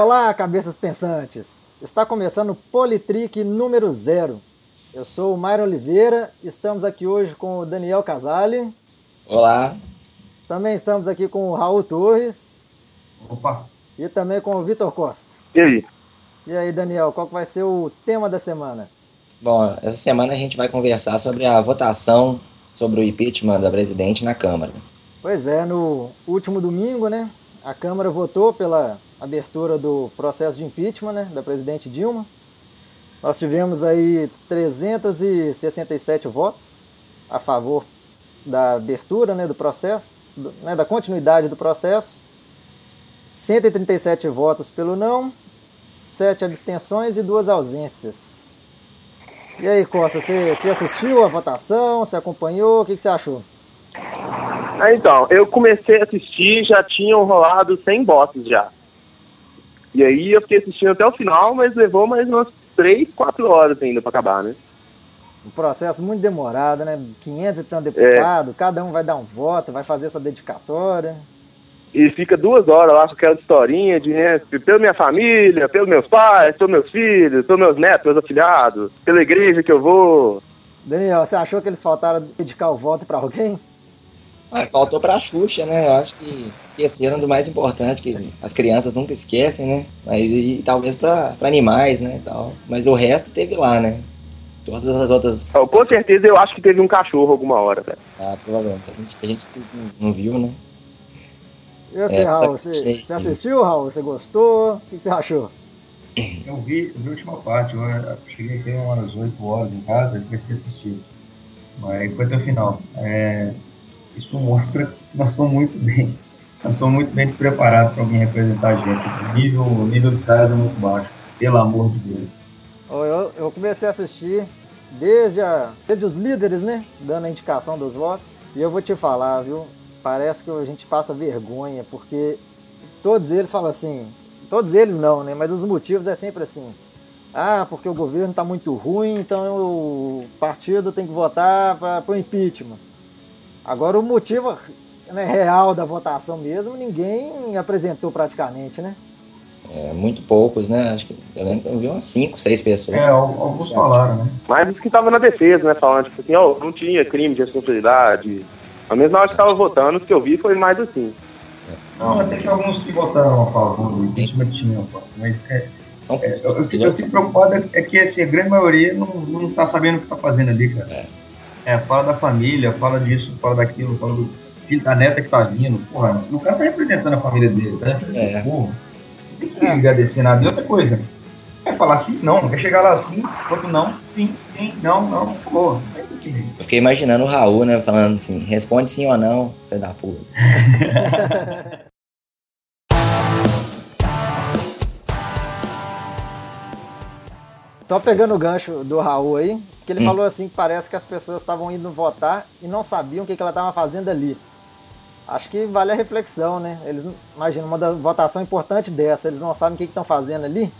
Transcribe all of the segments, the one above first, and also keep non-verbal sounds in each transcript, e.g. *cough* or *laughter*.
Olá, cabeças pensantes! Está começando o Politrick número zero. Eu sou o Mairo Oliveira, estamos aqui hoje com o Daniel Casale. Olá. Também estamos aqui com o Raul Torres. Opa. E também com o Vitor Costa. E aí? E aí, Daniel, qual que vai ser o tema da semana? Bom, essa semana a gente vai conversar sobre a votação sobre o impeachment da presidente na Câmara. Pois é, no último domingo, né, a Câmara votou pela abertura do processo de impeachment né, da presidente Dilma. Nós tivemos aí 367 votos a favor da abertura né, do processo, do, né, da continuidade do processo, 137 votos pelo não, 7 abstenções e duas ausências. E aí, Costa, você, assistiu a votação? Você acompanhou? O que, que você achou? Ah, então, eu comecei a assistir, já tinham rolado 100 votos já. E aí eu fiquei assistindo até o final, mas levou mais umas 3, 4 horas ainda para acabar, né? Um processo muito demorado, né? 500 e tantos deputados, é. cada um vai dar um voto, vai fazer essa dedicatória. E fica duas horas lá com aquela historinha de, né, pela minha família, pelos meus pais, pelos meus filhos, pelos meus netos, meus afilhados, pela igreja que eu vou. Daniel, você achou que eles faltaram dedicar o voto para alguém? Ah, faltou pra Xuxa, né? Eu acho que esqueceram do mais importante, que as crianças nunca esquecem, né? Mas e, talvez pra, pra animais, né? Tal. Mas o resto teve lá, né? Todas as outras. Oh, com certeza eu acho que teve um cachorro alguma hora, velho. Ah, provavelmente. A gente, a gente não viu, né? E você, é, Raul, você, você, assistiu, Raul? Você gostou? O que você achou? Eu vi, eu vi a última parte, eu cheguei aqui umas 8 horas em casa e comecei a assistir. Mas foi até o final. É, isso mostra que nós estamos muito bem. Nós estamos muito bem preparados para alguém representar a gente. O nível, o nível dos caras é muito baixo, pelo amor de Deus. Eu, eu comecei a assistir desde, a, desde os líderes, né? Dando a indicação dos votos. E eu vou te falar, viu? Parece que a gente passa vergonha, porque todos eles falam assim. Todos eles não, né? Mas os motivos é sempre assim. Ah, porque o governo está muito ruim, então o partido tem que votar para o impeachment. Agora o motivo né, real da votação mesmo, ninguém apresentou praticamente, né? É, muito poucos, né? Acho que eu lembro que eu vi umas 5, 6 pessoas. É, alguns falaram, né? Mas os que estavam na defesa, né? Falando, tipo assim, ó, oh, não tinha crime de responsabilidade. A mesma hora que estava votando, o que eu vi foi mais assim. Não, até que alguns que votaram a favor do impeachment tinham, mas é, é, eu, eu fico preocupado é, é que assim, a grande maioria não, não tá sabendo o que tá fazendo ali, cara. É. é. fala da família, fala disso, fala daquilo, fala do filho da neta que tá vindo. Porra, o cara tá representando a família dele, tá representando é. porra. Tem que agradecer nada. E outra coisa, quer falar sim, não, não quer chegar lá assim, quanto não, sim, sim, não, não, porra. Eu fiquei imaginando o Raul, né, falando assim, responde sim ou não, filho da puta. *laughs* Só pegando o gancho do Raul aí, que ele hum. falou assim que parece que as pessoas estavam indo votar e não sabiam o que, que ela estava fazendo ali. Acho que vale a reflexão, né? Eles, imagina, uma votação importante dessa, eles não sabem o que estão fazendo ali.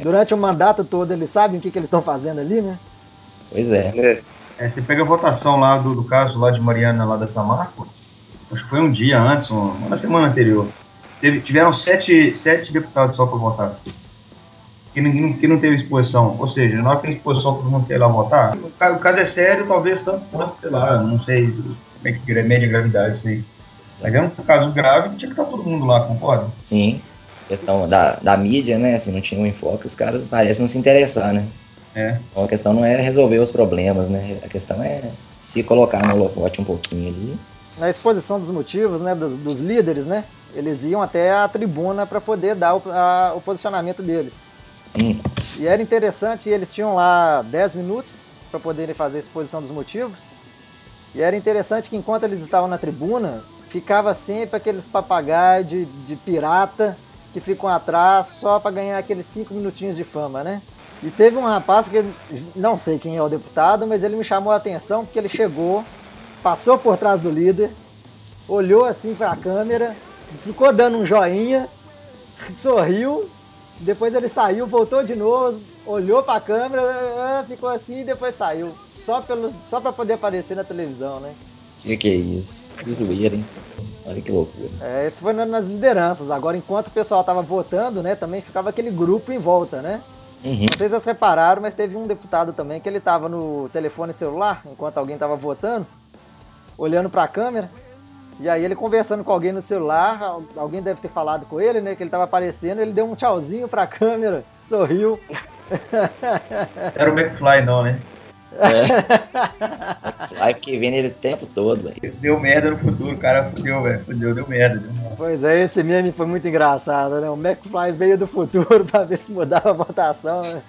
Durante o mandato todo, eles sabem o que, que eles estão fazendo ali, né? Pois é. é. É, você pega a votação lá do, do caso lá de Mariana, lá da Samarco, acho que foi um dia antes, uma, uma semana anterior. Teve, tiveram sete, sete deputados só para votar. Que não, que não teve exposição. Ou seja, na hora que tem exposição, todo mundo quer ir lá votar. O, o caso é sério, talvez tanto quanto, sei lá, não sei como é que é média gravidade isso aí. Mas é um caso grave, tinha que estar todo mundo lá, concorda? Sim. A questão da, da mídia, né? Se não tinha um enfoque, os caras parecem não se interessar, né? É. Então a questão não é resolver os problemas, né? A questão é se colocar no holofote um pouquinho ali. Na exposição dos motivos, né, dos, dos líderes, né, eles iam até a tribuna para poder dar o, a, o posicionamento deles. Hum. E era interessante, eles tinham lá 10 minutos para poderem fazer a exposição dos motivos. E era interessante que enquanto eles estavam na tribuna, ficava sempre aqueles papagaios de, de pirata que ficam atrás só para ganhar aqueles 5 minutinhos de fama, né? E teve um rapaz que não sei quem é o deputado, mas ele me chamou a atenção porque ele chegou, passou por trás do líder, olhou assim para a câmera, ficou dando um joinha, sorriu, depois ele saiu, voltou de novo, olhou para a câmera, ah, ficou assim e depois saiu, só pelo só para poder aparecer na televisão, né? Que que é isso? Que zoeira, hein? Olha que loucura. É, esse foi nas lideranças. Agora, enquanto o pessoal estava votando, né, também ficava aquele grupo em volta, né? Uhum. Não sei se vocês repararam, mas teve um deputado também que ele estava no telefone celular, enquanto alguém estava votando, olhando para a câmera. E aí ele conversando com alguém no celular, alguém deve ter falado com ele, né? Que ele estava aparecendo, ele deu um tchauzinho para a câmera, sorriu. Era o McFly, não, né? É. McFly que vendo ele o tempo todo, velho. Deu merda no futuro, o cara fudeu, velho. Fudeu, deu merda, deu merda. Pois é, esse meme foi muito engraçado, né? O McFly veio do futuro *laughs* pra ver se mudava a votação, né?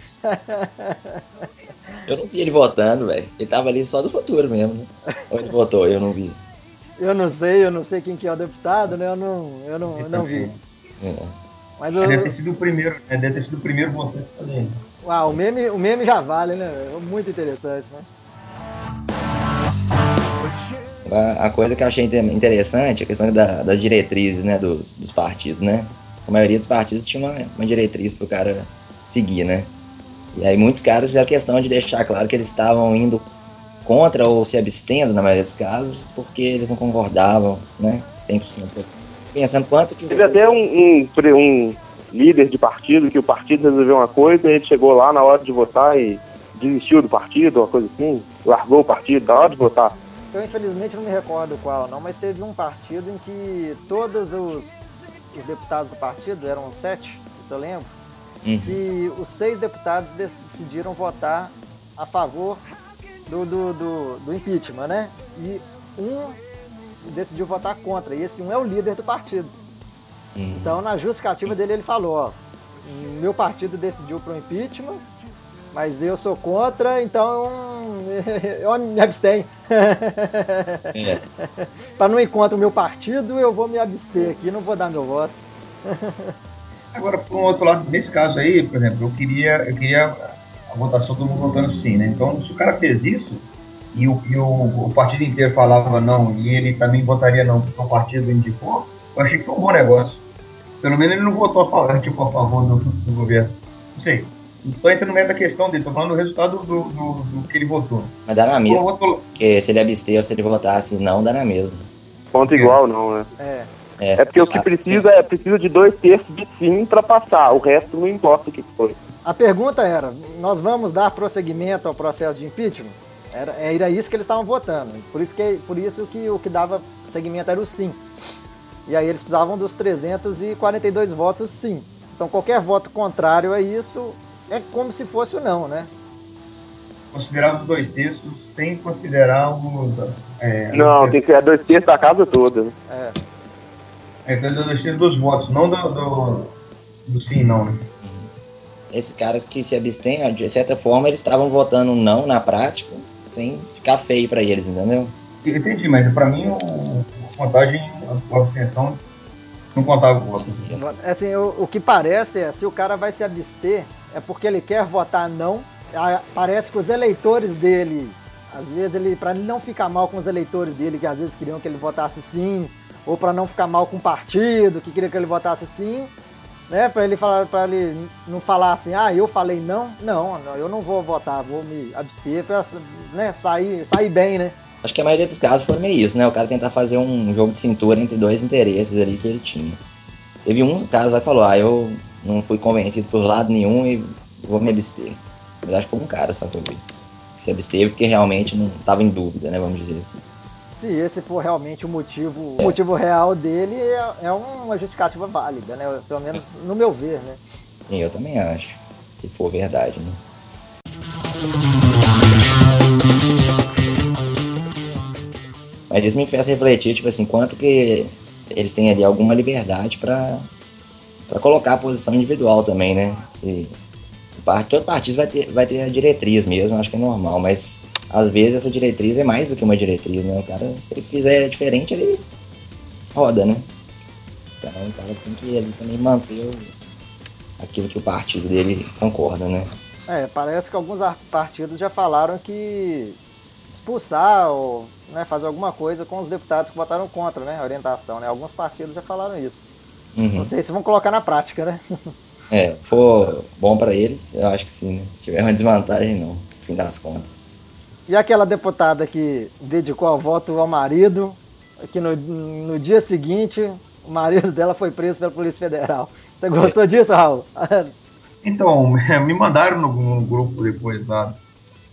Eu não vi ele votando, velho. Ele tava ali só do futuro mesmo, né? Ou ele votou, eu não vi. Eu não sei, eu não sei quem que é o deputado, né? Eu não, eu não, eu não vi. É. Mas eu... Deve ter sido o primeiro, né? Deve ter sido o primeiro votante também. Uau, o meme, o meme já vale, né? Muito interessante, né? A, a coisa que eu achei interessante é a questão da, das diretrizes, né, dos, dos, partidos, né? A maioria dos partidos tinha uma, uma diretriz para o cara seguir, né? E aí muitos caras fizeram questão de deixar claro que eles estavam indo contra ou se abstendo, na maioria dos casos, porque eles não concordavam, né, 100%. Pensando quanto que... Teve até um, um, um líder de partido, que o partido resolveu uma coisa, e ele chegou lá na hora de votar e desistiu do partido, uma coisa assim, largou o partido na hora de votar. Eu infelizmente não me recordo qual não, mas teve um partido em que todos os, os deputados do partido, eram sete, se eu lembro, uhum. que os seis deputados decidiram votar a favor do, do, do, do impeachment, né? E um decidiu votar contra, e esse um é o líder do partido. Uhum. Então, na justificativa dele, ele falou: ó, meu partido decidiu para o impeachment, mas eu sou contra, então *laughs* eu me abstenho. É. *laughs* para não ir contra o meu partido, eu vou me abster aqui, não vou dar meu voto. *laughs* Agora, por um outro lado, nesse caso aí, por exemplo, eu queria, eu queria a votação todo mundo votando sim, né? Então, se o cara fez isso e o, e o, o partido inteiro falava não e ele também votaria não porque o partido indicou, eu achei que foi um bom negócio. Pelo menos ele não votou a favor, *laughs* tipo, a favor do, do governo. Não sei. Não tô entrando no meio da questão dele, tô falando do resultado do, do, do que ele votou. Mas dá na mesma. Votou... Porque se ele abster ou se ele votasse não, dá na mesma. Ponto igual, não, né? É. É, é porque o que precisa é precisa de dois terços de sim para passar. O resto não importa o que foi. A pergunta era: nós vamos dar prosseguimento ao processo de impeachment? Era, era isso que eles estavam votando. Por isso que, por isso que o que dava seguimento era o sim. E aí eles precisavam dos 342 votos sim. Então qualquer voto contrário a isso é como se fosse o não, né? Considerar os dois terços sem considerar o. É, não, tem que ser dois terços da casa toda. Né? É. É, dois terços dos votos, não do, do, do sim não, né? Esses caras que se abstêm, de certa forma, eles estavam votando não na prática, sem ficar feio para eles, entendeu? entendi, mas para mim o, contagem, a abstenção não contava com você. Assim, o, o que parece é, se o cara vai se abster, é porque ele quer votar não. Parece que os eleitores dele, às vezes ele, para ele não ficar mal com os eleitores dele, que às vezes queriam que ele votasse sim, ou para não ficar mal com o partido, que queria que ele votasse sim, né? Para ele falar, para ele não falar assim, ah, eu falei não, não, eu não vou votar, vou me abster para, né, sair, sair bem, né? Acho que a maioria dos casos foi meio isso, né? O cara tentar fazer um jogo de cintura entre dois interesses ali que ele tinha. Teve um cara lá que falou, ah, eu não fui convencido por lado nenhum e vou me abster. Mas acho que foi um cara só que eu vi. Se absteve porque realmente não estava em dúvida, né? Vamos dizer assim. Se esse for realmente o motivo, o motivo real dele, é, é uma justificativa válida, né? Pelo menos no meu ver, né? Eu também acho. Se for verdade, né? Mas isso me fez refletir, tipo assim, quanto que eles têm ali alguma liberdade para para colocar a posição individual também, né? Se, todo partido vai ter, vai ter a diretriz mesmo, acho que é normal, mas às vezes essa diretriz é mais do que uma diretriz, né? O cara, se ele fizer diferente, ele roda, né? Então o cara tem que ali também manter o, aquilo que o partido dele concorda, né? É, parece que alguns partidos já falaram que expulsar ou né, fazer alguma coisa com os deputados que votaram contra né, a orientação. Né? Alguns partidos já falaram isso. Uhum. Não sei se vão colocar na prática, né? É, for bom para eles, eu acho que sim. Né? Se tiver uma desvantagem, não, no fim das contas. E aquela deputada que dedicou o voto ao marido que no, no dia seguinte o marido *laughs* dela foi preso pela Polícia Federal. Você gostou disso, Raul? *laughs* Então, *laughs* me mandaram no, no grupo depois lá,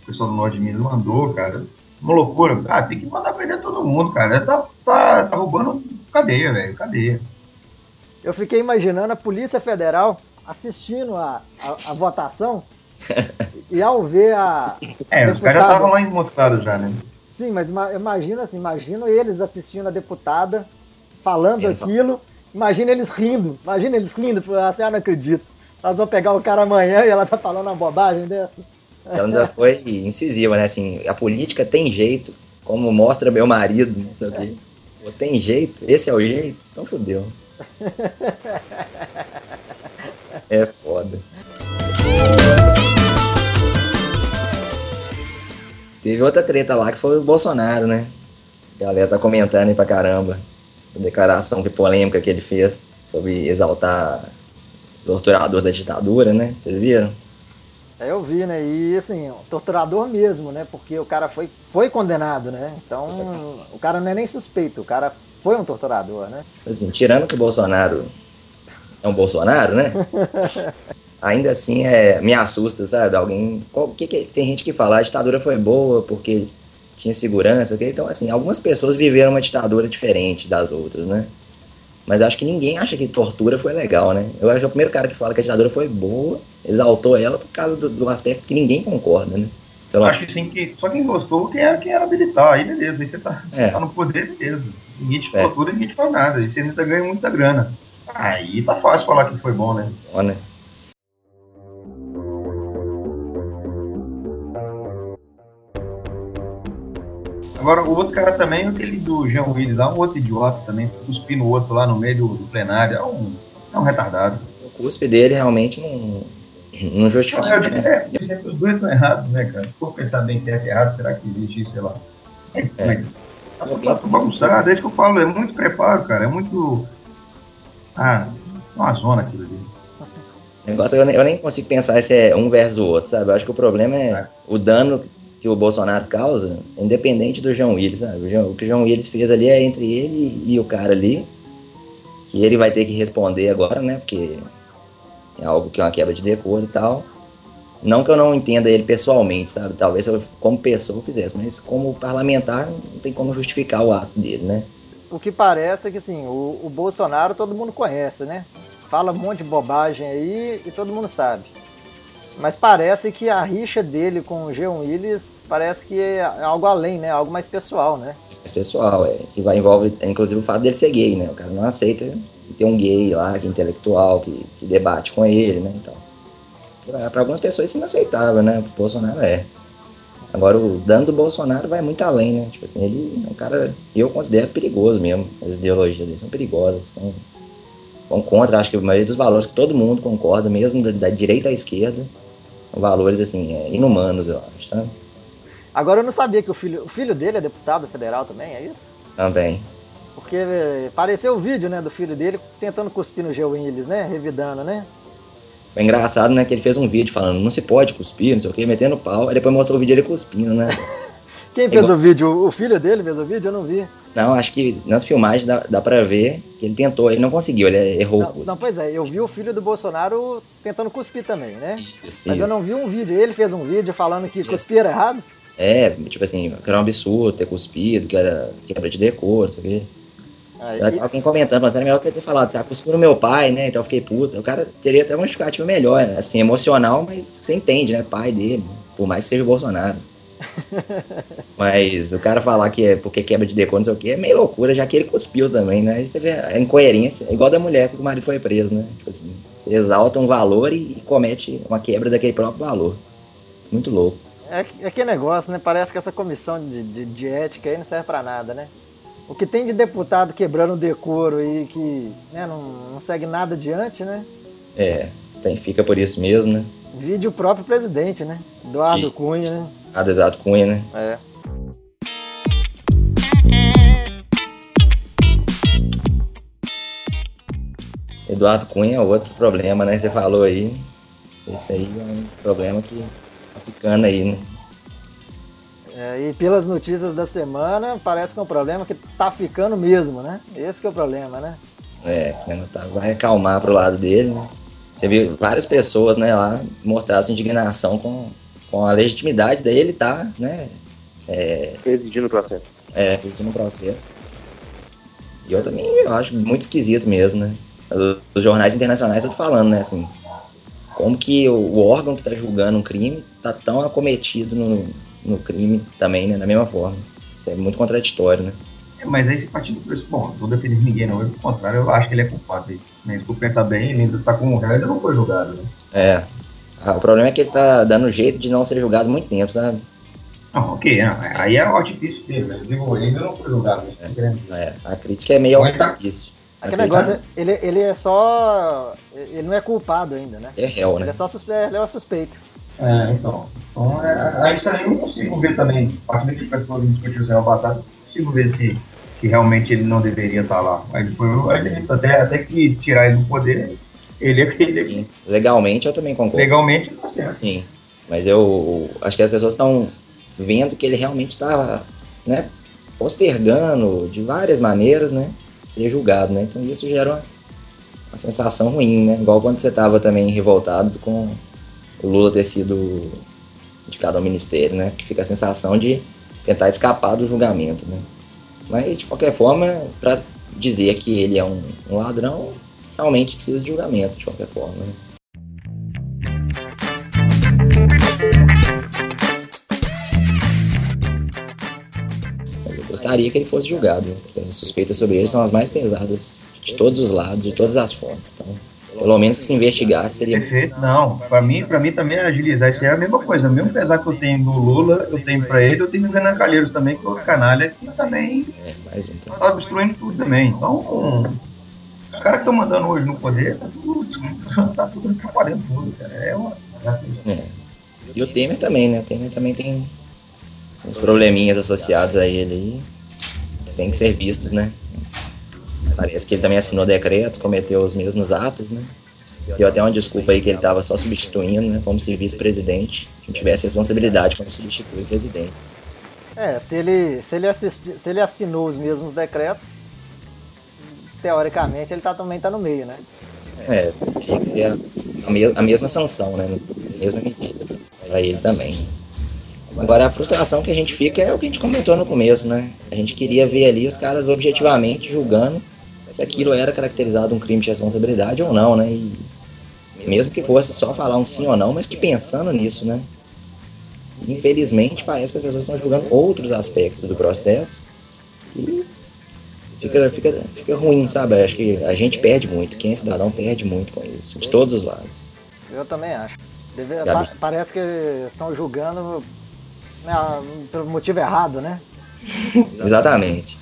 o pessoal do Norte de Minas mandou, cara. Uma loucura. Ah, tem que mandar prender todo mundo, cara. Tá, tá, tá roubando cadeia, velho, cadeia. Eu fiquei imaginando a Polícia Federal assistindo a, a, a votação e ao ver a. É, deputada... os caras já estavam lá ensmoscados já, né? Sim, mas imagina assim, imagino eles assistindo a deputada falando aquilo, imagina eles rindo, imagina eles rindo, assim, ah, não acredito. Nós vamos pegar o cara amanhã e ela tá falando uma bobagem dessa. Ela ainda foi incisiva, né? Assim, a política tem jeito, como mostra meu marido, não sei o quê. Pô, tem jeito, esse é o jeito, então fodeu. *laughs* É foda. Teve outra treta lá que foi o Bolsonaro, né? A galera tá comentando aí pra caramba. A declaração que polêmica que ele fez sobre exaltar o torturador da ditadura, né? Vocês viram? É, eu vi, né? E assim, torturador mesmo, né? Porque o cara foi, foi condenado, né? Então, o cara não é nem suspeito, o cara foi um torturador, né? Assim, tirando que o Bolsonaro é um Bolsonaro, né? *laughs* Ainda assim, é, me assusta, sabe? Alguém. Qual, que, que, tem gente que fala a ditadura foi boa porque tinha segurança. Okay? Então, assim, algumas pessoas viveram uma ditadura diferente das outras, né? Mas acho que ninguém acha que tortura foi legal, né? Eu acho que é o primeiro cara que fala que a ditadura foi boa, exaltou ela por causa do, do aspecto que ninguém concorda, né? Acho que sim, que só quem gostou quem era, quem era militar, aí beleza, aí você tá, é. tá no poder, beleza. Ninguém te é. tortura, ninguém te faz nada, aí você ainda ganha muita grana. Aí tá fácil falar que foi bom, né? Bom, né? Agora, o outro cara também, aquele do Jean Willis lá, um outro idiota também, cuspir no outro lá no meio do, do plenário, é um, é um retardado. O cuspe dele realmente não, não justifica, não, eu disse, né? É, os dois estão errados, né, cara? Se for pensar bem certo e errado, será que existe isso, sei lá? É, é. Tá, tá bagunçado, é isso que eu falo, é muito preparo, cara, é muito... Ah, uma zona aquilo ali. Negócio, eu, nem, eu nem consigo pensar se é um versus o outro, sabe? Eu acho que o problema é, é. o dano que o Bolsonaro causa, independente do João Willis? O, João, o que o João Willis fez ali é entre ele e o cara ali, que ele vai ter que responder agora, né? Porque é algo que é uma quebra de decoro e tal. Não que eu não entenda ele pessoalmente, sabe? Talvez eu, como pessoa, eu fizesse, mas como parlamentar, não tem como justificar o ato dele, né? O que parece é que, assim, o, o Bolsonaro todo mundo conhece, né? Fala um monte de bobagem aí e todo mundo sabe. Mas parece que a rixa dele com o Jean Willis parece que é algo além, né? Algo mais pessoal, né? Mais pessoal, é. Que vai envolve, inclusive, o fato dele ser gay, né? O cara não aceita ter um gay lá, que é intelectual, que, que debate com ele, né? Então, para algumas pessoas isso é inaceitável, né? O Bolsonaro é. Agora, o dano do Bolsonaro vai muito além, né? Tipo assim, ele é um cara, eu considero perigoso mesmo. As ideologias dele são perigosas, são, vão contra, acho que a maioria dos valores que todo mundo concorda, mesmo da, da direita à esquerda valores assim, é, inumanos, eu acho, sabe? Agora eu não sabia que o filho, o filho dele é deputado federal também, é isso? Também. Porque é, apareceu o vídeo, né, do filho dele tentando cuspir no G. Willis, né, revidando, né? Foi engraçado, né, que ele fez um vídeo falando, não se pode cuspir, não sei o que, metendo pau, aí depois mostrou o vídeo dele cuspindo, né? *laughs* Quem fez o vídeo? O filho dele fez o vídeo? Eu não vi. Não, acho que nas filmagens dá, dá pra ver que ele tentou, ele não conseguiu, ele errou não, não, pois é, eu vi o filho do Bolsonaro tentando cuspir também, né? Isso, Mas isso. eu não vi um vídeo, ele fez um vídeo falando que cuspir era errado. É, tipo assim, que era um absurdo ter cuspido, que era quebra de decor, isso aqui. Aí... Alguém comentando, mas era melhor ter falado, você assim, ah, cuspiu no meu pai, né? Então eu fiquei puta. O cara teria até uma justificativa melhor, assim, emocional, mas você entende, né? Pai dele, por mais que seja o Bolsonaro. *laughs* Mas o cara falar que é porque quebra de decor, não sei o que, é meio loucura, já que ele cuspiu também, né? Aí você vê a incoerência, é igual da mulher que o marido foi preso, né? Tipo assim, você exalta um valor e, e comete uma quebra daquele próprio valor. Muito louco. É, é que negócio, né? Parece que essa comissão de, de, de ética aí não serve para nada, né? O que tem de deputado quebrando o decoro e que né, não, não segue nada adiante, né? É, tem, fica por isso mesmo, né? Vide o próprio presidente, né? Eduardo. Cunha, né? Ah, do Eduardo Cunha, né? É. Eduardo Cunha é outro problema, né? Você falou aí. Esse aí é um problema que tá ficando aí, né? É, e pelas notícias da semana, parece que é um problema que tá ficando mesmo, né? Esse que é o problema, né? É, tá, vai acalmar pro lado dele, né? Você viu várias pessoas, né, lá mostraram sua indignação com, com a legitimidade dele, tá, né? É, presidindo o processo. É, presidindo o processo. E eu também eu acho muito esquisito mesmo, né? Os jornais internacionais eu tô falando, né, assim, como que o, órgão que está julgando um crime está tão acometido no, no crime também, né? Da mesma forma. Isso é muito contraditório, né? É, mas aí se partir do preço, bom, não tô defendendo ninguém não, pelo contrário, eu acho que ele é culpado. Né? Se tu pensar bem, ele ainda tá com o réu, ele não foi julgado, né? É. Ah, o problema é que ele tá dando jeito de não ser julgado há muito tempo, sabe? Não, ok, não, aí é o artifício dele, né? Digo, ele ainda não foi julgado. Né? É, é, a crítica é meio artifício. Aquele negócio, ele, ele é só. Ele não é culpado ainda, né? É réu, né? Ele é só suspeito, ele é suspeito. É, então. então é, aí também não consigo ver também, a partir daquilo que a gente discutiu semana passada, não consigo ver se, se realmente ele não deveria estar lá. Mas depois, até, até que tirar ele do poder, ele é legalmente eu também concordo. Legalmente tá certo. Sim. Mas eu acho que as pessoas estão vendo que ele realmente está né, postergando de várias maneiras, né? ser julgado, né? Então isso gera uma, uma sensação ruim, né? Igual quando você estava também revoltado com o Lula ter sido indicado ao ministério, né? Que fica a sensação de tentar escapar do julgamento, né? Mas, de qualquer forma, para dizer que ele é um, um, ladrão, realmente precisa de julgamento, de qualquer forma, né? gostaria que ele fosse julgado. As suspeitas sobre ele são as mais pesadas de todos os lados, de todas as fontes. Então, pelo menos se investigasse seria. Perfeito, não. Para mim, para mim também é agilizar. Isso é a mesma coisa. O mesmo pesar que eu tenho do Lula, eu tenho para ele, eu tenho do Renan Calheiros também, que é outro canalha que também é, mais um, então. tá destruindo tudo também. Então, os caras que estão mandando hoje no poder, tá tudo, tá tudo atrapalhando tudo, cara. É uma. Assim. É. E o Temer também, né? O Temer também tem uns probleminhas associados a ele aí tem que ser vistos, né? Parece que ele também assinou decreto, cometeu os mesmos atos, né? Deu até uma desculpa aí que ele estava só substituindo, né? Como se vice-presidente, que tivesse responsabilidade como substituir o presidente. É, se ele, se ele, assisti, se ele assinou os mesmos decretos, teoricamente ele tá, também está no meio, né? É, tem que ter a, a mesma sanção, né? A mesma medida para ele também. Agora, a frustração que a gente fica é o que a gente comentou no começo, né? A gente queria ver ali os caras objetivamente julgando se aquilo era caracterizado um crime de responsabilidade ou não, né? E mesmo que fosse só falar um sim ou não, mas que pensando nisso, né? infelizmente, parece que as pessoas estão julgando outros aspectos do processo e fica, fica, fica ruim, sabe? Acho que a gente perde muito, quem é cidadão perde muito com isso, de todos os lados. Eu também acho. Deve, pa parece que estão julgando né, pelo motivo errado, né? *laughs* Exatamente.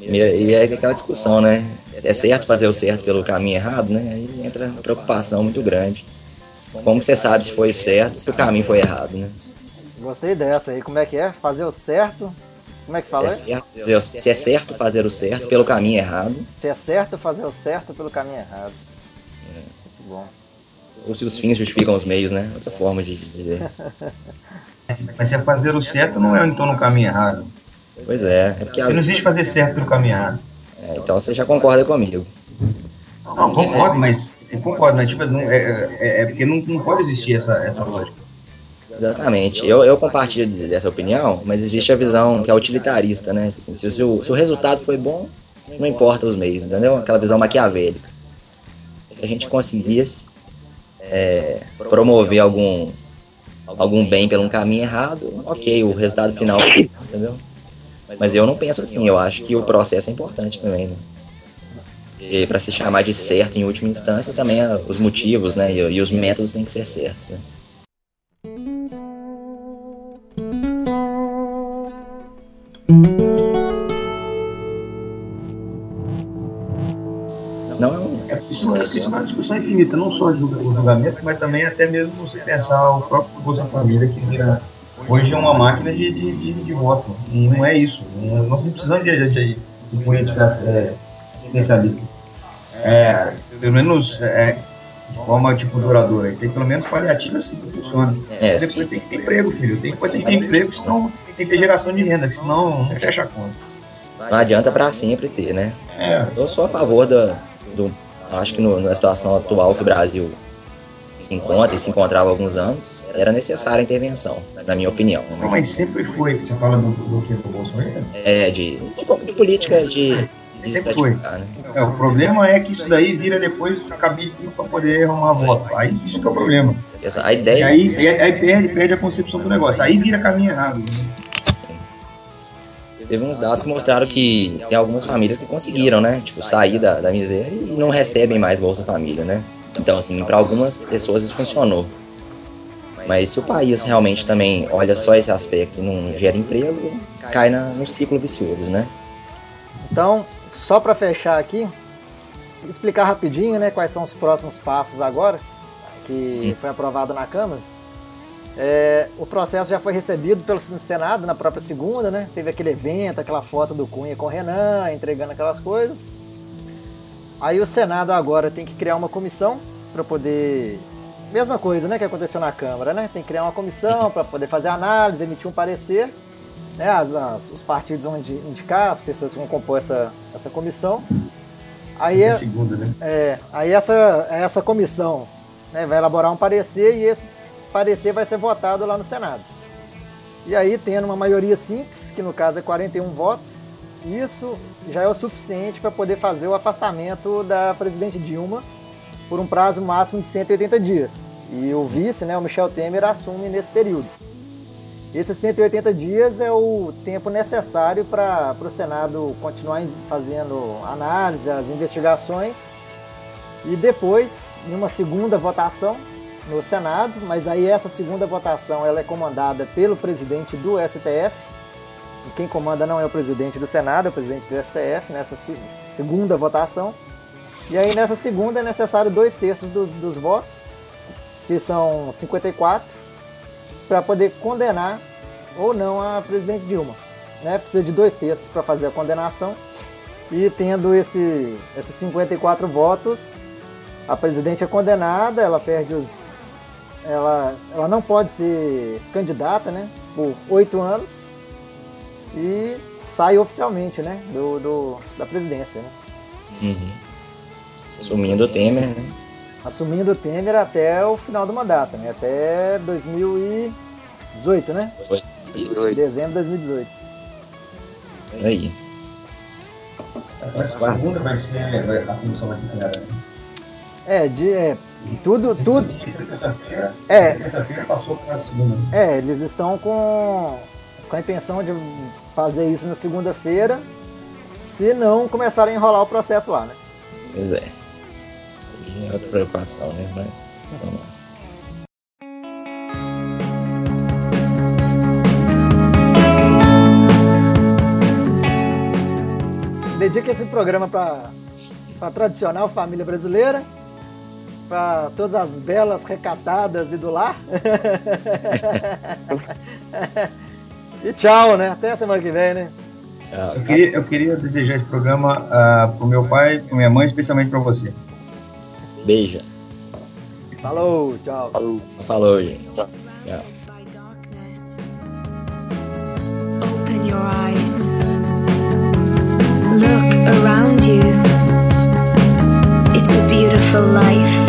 E, e é aquela discussão, né? É certo fazer o certo pelo caminho errado, né? Aí entra uma preocupação muito grande. Como você sabe se foi certo, se o caminho foi errado, né? Gostei dessa aí. Como é que é? Fazer o certo. Como é que se fala? Se é, certo, se é certo fazer o certo pelo caminho errado. Se é certo fazer o certo pelo caminho errado. É. Muito bom. Ou se os fins justificam os meios, né? Outra forma de dizer. *laughs* Mas se é fazer o certo, não é então no caminho errado. Pois é. é porque as... Não existe fazer certo pelo caminho errado. É, então você já concorda comigo. Não, concordo, mas. Eu concordo, mas tipo, não, é, é, é, porque não, não pode existir essa, essa lógica. Exatamente. Eu, eu compartilho dessa opinião, mas existe a visão que é utilitarista, né? Assim, se, o, se o resultado foi bom, não importa os meios, entendeu? Aquela visão maquiavélica. Se a gente conseguisse é, promover algum algum bem pelo um caminho errado, ok, o resultado final, entendeu? Mas eu não penso assim, eu acho que o processo é importante também, né? E para se chamar de certo em última instância, também os motivos, né, e, e os métodos têm que ser certos, né? Senão é um isso, isso é uma discussão infinita, não só o julgamento, mas também até mesmo você pensar o próprio Bolsa Família, que vira, hoje é uma máquina de, de, de, de voto. E não é isso. Nós não precisamos de, de, de política é, assistencialista. É, pelo menos é, forma tipo duradoura. Isso aí pelo menos paliativo assim que funciona. É, depois sim. tem que ter emprego, filho. Tem, que ter emprego, senão tem que ter geração de renda, senão não fecha a conta. Não adianta para sempre ter, né? É. Eu sou a favor da, do. Acho que no, na situação atual que o Brasil se encontra e se encontrava há alguns anos, era necessária a intervenção, na minha opinião. Não, mas sempre foi. Você fala do, do que do Bolsonaro? É, de, de, de políticas de sempre foi. Né? É, o problema é que isso daí vira depois cabide para poder arrumar voto. Aí isso que é o problema. A ideia. E aí, aí, aí, perde, perde a concepção do negócio. Aí vira caminho errado. Né? Teve uns dados que mostraram que tem algumas famílias que conseguiram, né? Tipo, sair da, da miséria e não recebem mais Bolsa Família, né? Então, assim, para algumas pessoas isso funcionou. Mas se o país realmente também olha só esse aspecto e não gera emprego, cai na, no ciclo vicioso, né? Então, só para fechar aqui, explicar rapidinho, né, quais são os próximos passos agora, que foi aprovado na Câmara. É, o processo já foi recebido pelo Senado na própria segunda, né? Teve aquele evento, aquela foto do Cunha com o Renan, entregando aquelas coisas. Aí o Senado agora tem que criar uma comissão para poder. Mesma coisa, né, que aconteceu na Câmara, né? Tem que criar uma comissão para poder fazer análise, emitir um parecer né, as, as, os partidos vão indicar as pessoas que vão compor essa, essa comissão. Aí, é, segunda, né? é, aí essa, essa comissão né, vai elaborar um parecer e esse parecer vai ser votado lá no Senado. E aí, tendo uma maioria simples, que no caso é 41 votos, isso já é o suficiente para poder fazer o afastamento da presidente Dilma por um prazo máximo de 180 dias. E o vice, né, o Michel Temer, assume nesse período. Esses 180 dias é o tempo necessário para o Senado continuar fazendo análise, as investigações e depois, em uma segunda votação no Senado, mas aí essa segunda votação ela é comandada pelo presidente do STF. E quem comanda não é o presidente do Senado, é o presidente do STF nessa segunda votação. E aí nessa segunda é necessário dois terços dos, dos votos, que são 54 para poder condenar ou não a presidente Dilma. Né? Precisa de dois terços para fazer a condenação. E tendo esse, esses 54 votos, a presidente é condenada, ela perde os. Ela, ela não pode ser candidata né, por oito anos e sai oficialmente né, do, do da presidência. Né? Uhum. Assumindo o Temer, né? Assumindo o Temer até o final do mandato, né? Até 2018, né? Isso. Dezembro de 2018. Isso aí. A segunda vai ser. A comissão vai ser criada, né? É, de, é, tudo, tudo. Terça-feira. É. Terça-feira passou para a segunda. Né? É, eles estão com, com a intenção de fazer isso na segunda-feira, se não começarem a enrolar o processo lá, né? Pois é é outra preocupação, né? Mas vamos lá. Dedica esse programa para a tradicional família brasileira, para todas as belas recatadas e do lar. *laughs* e tchau, né? Até a semana que vem, né? Eu queria, eu queria desejar esse programa uh, pro meu pai, pro minha mãe, especialmente para você. Beija. Falou, tchau. Falou, Falou gente. Tchau. tchau. Your eyes. Look around you. It's a beautiful life.